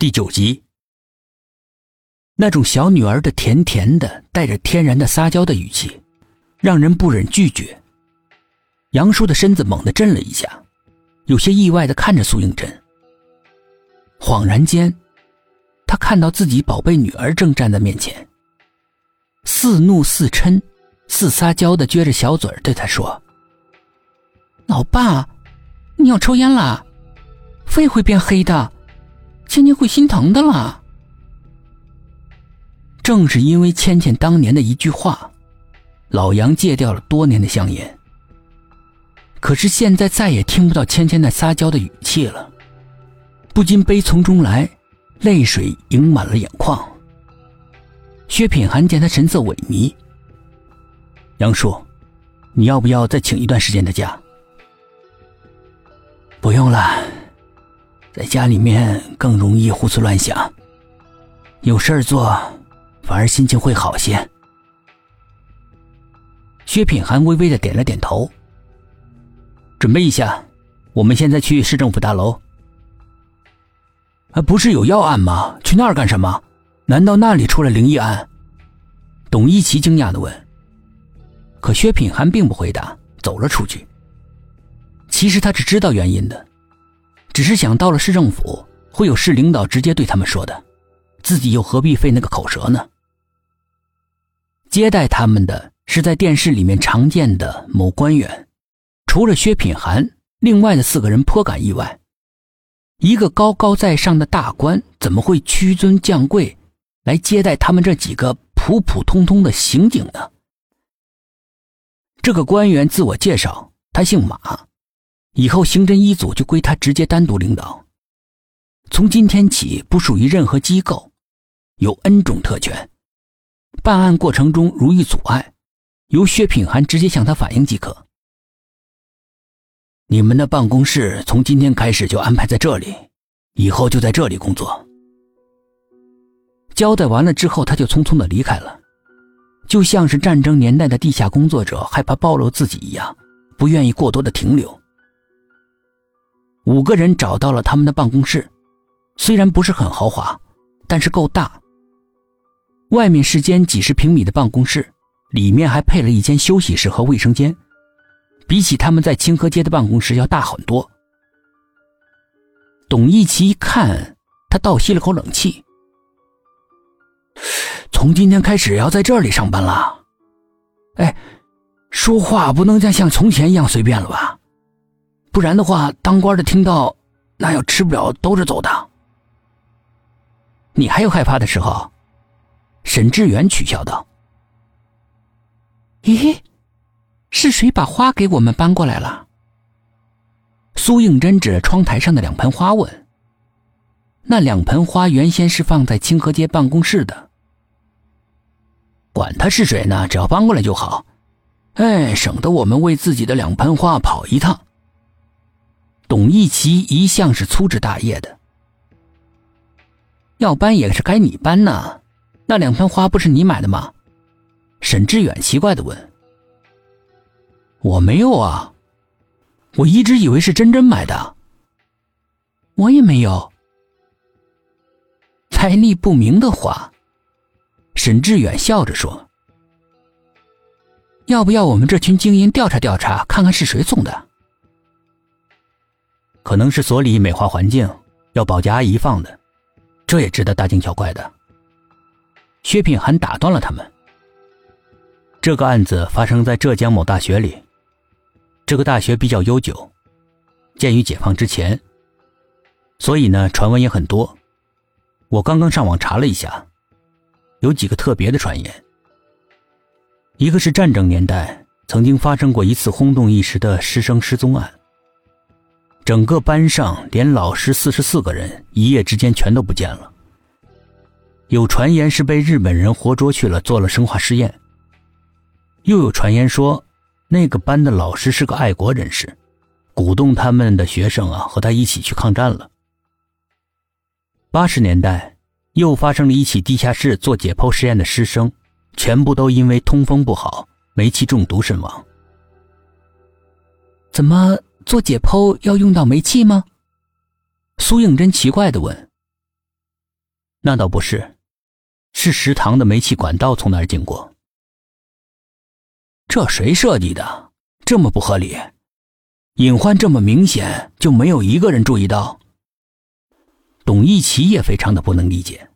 第九集，那种小女儿的甜甜的、带着天然的撒娇的语气，让人不忍拒绝。杨叔的身子猛地震了一下，有些意外的看着苏应真。恍然间，他看到自己宝贝女儿正站在面前，似怒似嗔、似撒娇的撅着小嘴对他说：“老爸，你要抽烟啦？肺会变黑的。”芊芊会心疼的啦。正是因为芊芊当年的一句话，老杨戒掉了多年的香烟。可是现在再也听不到芊芊那撒娇的语气了，不禁悲从中来，泪水盈满了眼眶。薛品涵见他神色萎靡，杨叔，你要不要再请一段时间的假？不用了。在家里面更容易胡思乱想，有事儿做，反而心情会好些。薛品涵微微的点了点头。准备一下，我们现在去市政府大楼。啊，不是有要案吗？去那儿干什么？难道那里出了灵异案？董一奇惊讶的问。可薛品涵并不回答，走了出去。其实他是知道原因的。只是想到了市政府，会有市领导直接对他们说的，自己又何必费那个口舌呢？接待他们的是在电视里面常见的某官员，除了薛品涵，另外的四个人颇感意外。一个高高在上的大官怎么会屈尊降贵来接待他们这几个普普通通的刑警呢？这个官员自我介绍，他姓马。以后刑侦一组就归他直接单独领导，从今天起不属于任何机构，有 N 种特权。办案过程中如遇阻碍，由薛品涵直接向他反映即可。你们的办公室从今天开始就安排在这里，以后就在这里工作。交代完了之后，他就匆匆的离开了，就像是战争年代的地下工作者害怕暴露自己一样，不愿意过多的停留。五个人找到了他们的办公室，虽然不是很豪华，但是够大。外面是间几十平米的办公室，里面还配了一间休息室和卫生间，比起他们在清河街的办公室要大很多。董一奇一看，他倒吸了口冷气：“从今天开始要在这里上班了？哎，说话不能再像从前一样随便了吧？”不然的话，当官的听到，那要吃不了兜着走的。你还有害怕的时候？沈志远取笑道：“咦，是谁把花给我们搬过来了？”苏应真指着窗台上的两盆花问：“那两盆花原先是放在清河街办公室的。管他是谁呢，只要搬过来就好。哎，省得我们为自己的两盆花跑一趟。”董一奇一向是粗枝大叶的，要搬也是该你搬呐。那两盆花不是你买的吗？沈志远奇怪的问。我没有啊，我一直以为是真真买的。我也没有。来历不明的花，沈志远笑着说：“要不要我们这群精英调查调查，看看是谁送的？”可能是所里美化环境，要保洁阿姨放的，这也值得大惊小怪的。薛品涵打断了他们。这个案子发生在浙江某大学里，这个大学比较悠久，建于解放之前，所以呢传闻也很多。我刚刚上网查了一下，有几个特别的传言。一个是战争年代曾经发生过一次轰动一时的师生失踪案。整个班上连老师四十四个人一夜之间全都不见了。有传言是被日本人活捉去了，做了生化试验。又有传言说，那个班的老师是个爱国人士，鼓动他们的学生啊和他一起去抗战了。八十年代又发生了一起地下室做解剖实验的师生，全部都因为通风不好、煤气中毒身亡。怎么？做解剖要用到煤气吗？苏应真奇怪的问。那倒不是，是食堂的煤气管道从那儿经过。这谁设计的？这么不合理，隐患这么明显，就没有一个人注意到？董一奇也非常的不能理解。